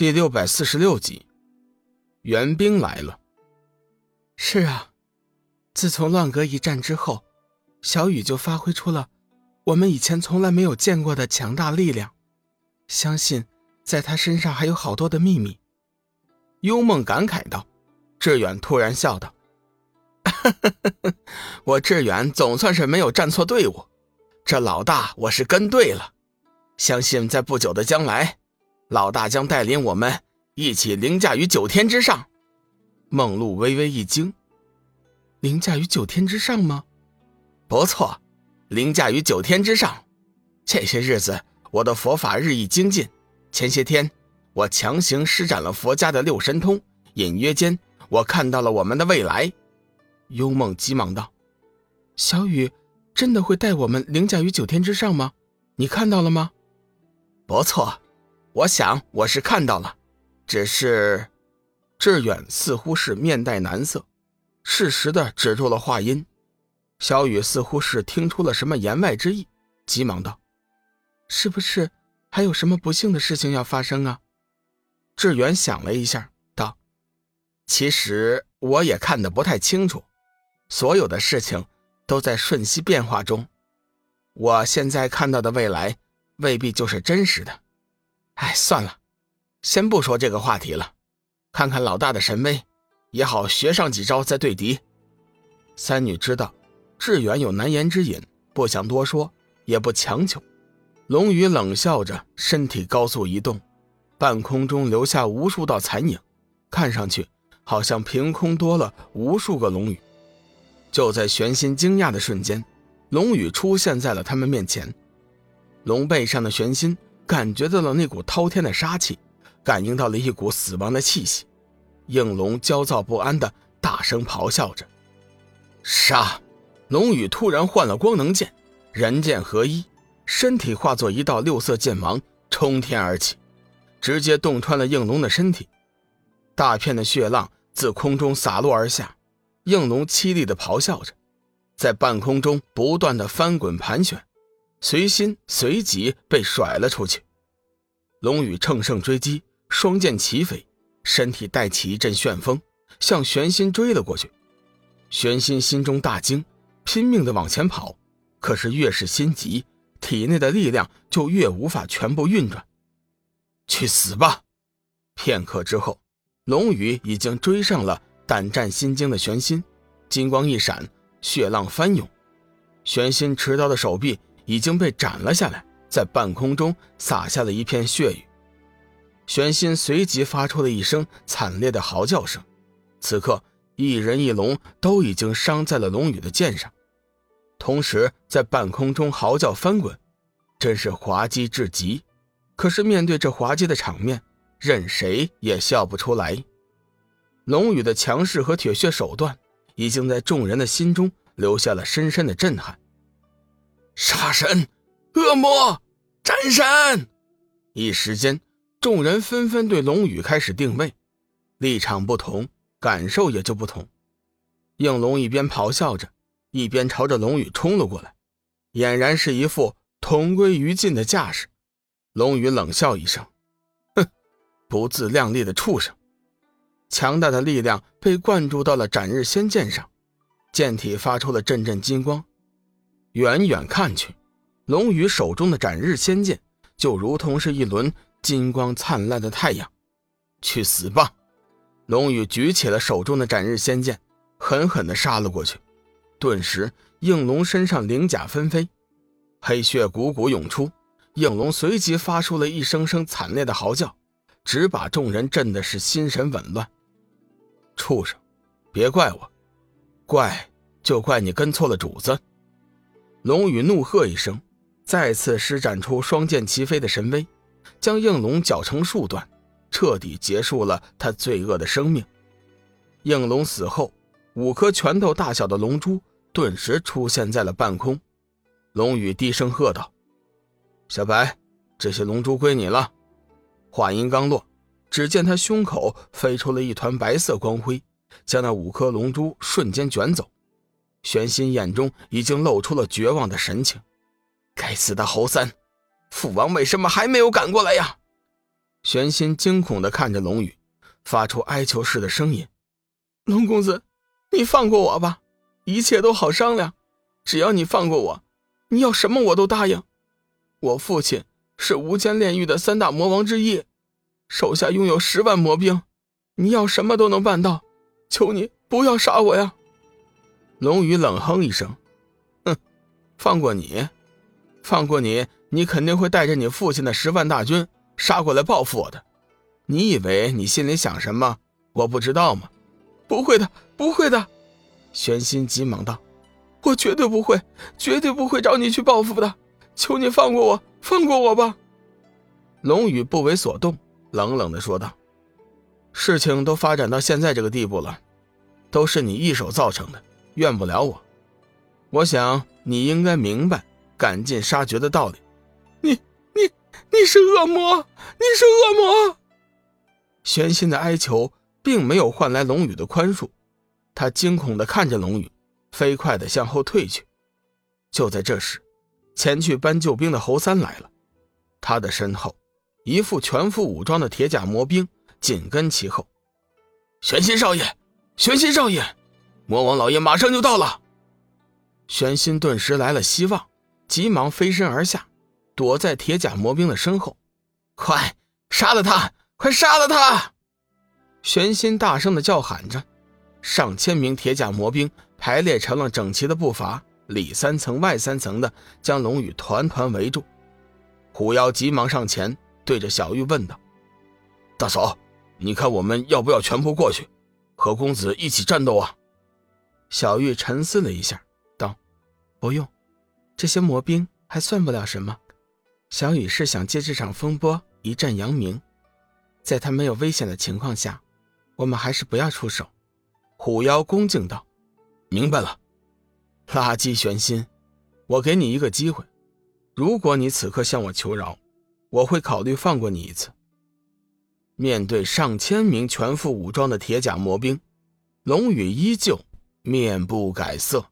第六百四十六集，援兵来了。是啊，自从乱阁一战之后，小雨就发挥出了我们以前从来没有见过的强大力量。相信在他身上还有好多的秘密。幽梦感慨道。志远突然笑道：“我志远总算是没有站错队伍，这老大我是跟对了。相信在不久的将来。”老大将带领我们一起凌驾于九天之上。梦露微微一惊：“凌驾于九天之上吗？”“不错，凌驾于九天之上。这些日子，我的佛法日益精进。前些天，我强行施展了佛家的六神通，隐约间，我看到了我们的未来。”幽梦急忙道：“小雨真的会带我们凌驾于九天之上吗？你看到了吗？”“不错。”我想我是看到了，只是，志远似乎是面带难色，适时的止住了话音。小雨似乎是听出了什么言外之意，急忙道：“是不是还有什么不幸的事情要发生啊？”志远想了一下，道：“其实我也看得不太清楚，所有的事情都在瞬息变化中，我现在看到的未来未必就是真实的。”哎，算了，先不说这个话题了，看看老大的神威，也好学上几招再对敌。三女知道志远有难言之隐，不想多说，也不强求。龙宇冷笑着，身体高速移动，半空中留下无数道残影，看上去好像凭空多了无数个龙宇。就在玄心惊讶的瞬间，龙宇出现在了他们面前，龙背上的玄心。感觉到了那股滔天的杀气，感应到了一股死亡的气息，应龙焦躁不安的大声咆哮着：“杀！”龙宇突然换了光能剑，人剑合一，身体化作一道六色剑芒冲天而起，直接洞穿了应龙的身体。大片的血浪自空中洒落而下，应龙凄厉的咆哮着，在半空中不断的翻滚盘旋。随心随即被甩了出去，龙宇乘胜追击，双剑齐飞，身体带起一阵旋风，向玄心追了过去。玄心心中大惊，拼命的往前跑，可是越是心急，体内的力量就越无法全部运转。去死吧！片刻之后，龙宇已经追上了胆战心惊的玄心，金光一闪，血浪翻涌，玄心持刀的手臂。已经被斩了下来，在半空中洒下了一片血雨。玄心随即发出了一声惨烈的嚎叫声。此刻，一人一龙都已经伤在了龙宇的剑上，同时在半空中嚎叫翻滚，真是滑稽至极。可是面对这滑稽的场面，任谁也笑不出来。龙宇的强势和铁血手段，已经在众人的心中留下了深深的震撼。杀神、恶魔、战神，一时间，众人纷纷对龙宇开始定位，立场不同，感受也就不同。应龙一边咆哮着，一边朝着龙宇冲了过来，俨然是一副同归于尽的架势。龙宇冷笑一声：“哼，不自量力的畜生！”强大的力量被灌注到了斩日仙剑上，剑体发出了阵阵金光。远远看去，龙宇手中的斩日仙剑就如同是一轮金光灿烂的太阳。去死吧！龙宇举起了手中的斩日仙剑，狠狠地杀了过去。顿时，应龙身上鳞甲纷飞，黑血汩汩涌出。应龙随即发出了一声声惨烈的嚎叫，只把众人震的是心神紊乱。畜生，别怪我，怪就怪你跟错了主子。龙宇怒喝一声，再次施展出双剑齐飞的神威，将应龙绞成数段，彻底结束了他罪恶的生命。应龙死后，五颗拳头大小的龙珠顿时出现在了半空。龙宇低声喝道：“小白，这些龙珠归你了。”话音刚落，只见他胸口飞出了一团白色光辉，将那五颗龙珠瞬间卷走。玄心眼中已经露出了绝望的神情。该死的侯三，父王为什么还没有赶过来呀？玄心惊恐地看着龙宇，发出哀求似的声音：“龙公子，你放过我吧，一切都好商量。只要你放过我，你要什么我都答应。我父亲是无间炼狱的三大魔王之一，手下拥有十万魔兵，你要什么都能办到。求你不要杀我呀！”龙宇冷哼一声：“哼，放过你，放过你，你肯定会带着你父亲的十万大军。”杀过来报复我的，你以为你心里想什么？我不知道吗？不会的，不会的！玄心急忙道：“我绝对不会，绝对不会找你去报复的！求你放过我，放过我吧！”龙宇不为所动，冷冷的说道：“事情都发展到现在这个地步了，都是你一手造成的，怨不了我。我想你应该明白赶尽杀绝的道理。”你。你你是恶魔！你是恶魔！玄心的哀求并没有换来龙宇的宽恕，他惊恐的看着龙宇，飞快的向后退去。就在这时，前去搬救兵的侯三来了，他的身后，一副全副武装的铁甲魔兵紧跟其后。玄心少爷，玄心少爷，魔王老爷马上就到了！玄心顿时来了希望，急忙飞身而下。躲在铁甲魔兵的身后，快杀了他！快杀了他！玄心大声的叫喊着，上千名铁甲魔兵排列成了整齐的步伐，里三层外三层的将龙宇团团围住。虎妖急忙上前，对着小玉问道：“大嫂，你看我们要不要全部过去，和公子一起战斗啊？”小玉沉思了一下，道：“不用，这些魔兵还算不了什么。”小雨是想借这场风波一战扬名，在他没有危险的情况下，我们还是不要出手。虎妖恭敬道：“明白了。”垃圾玄心，我给你一个机会，如果你此刻向我求饶，我会考虑放过你一次。面对上千名全副武装的铁甲魔兵，龙宇依旧面不改色。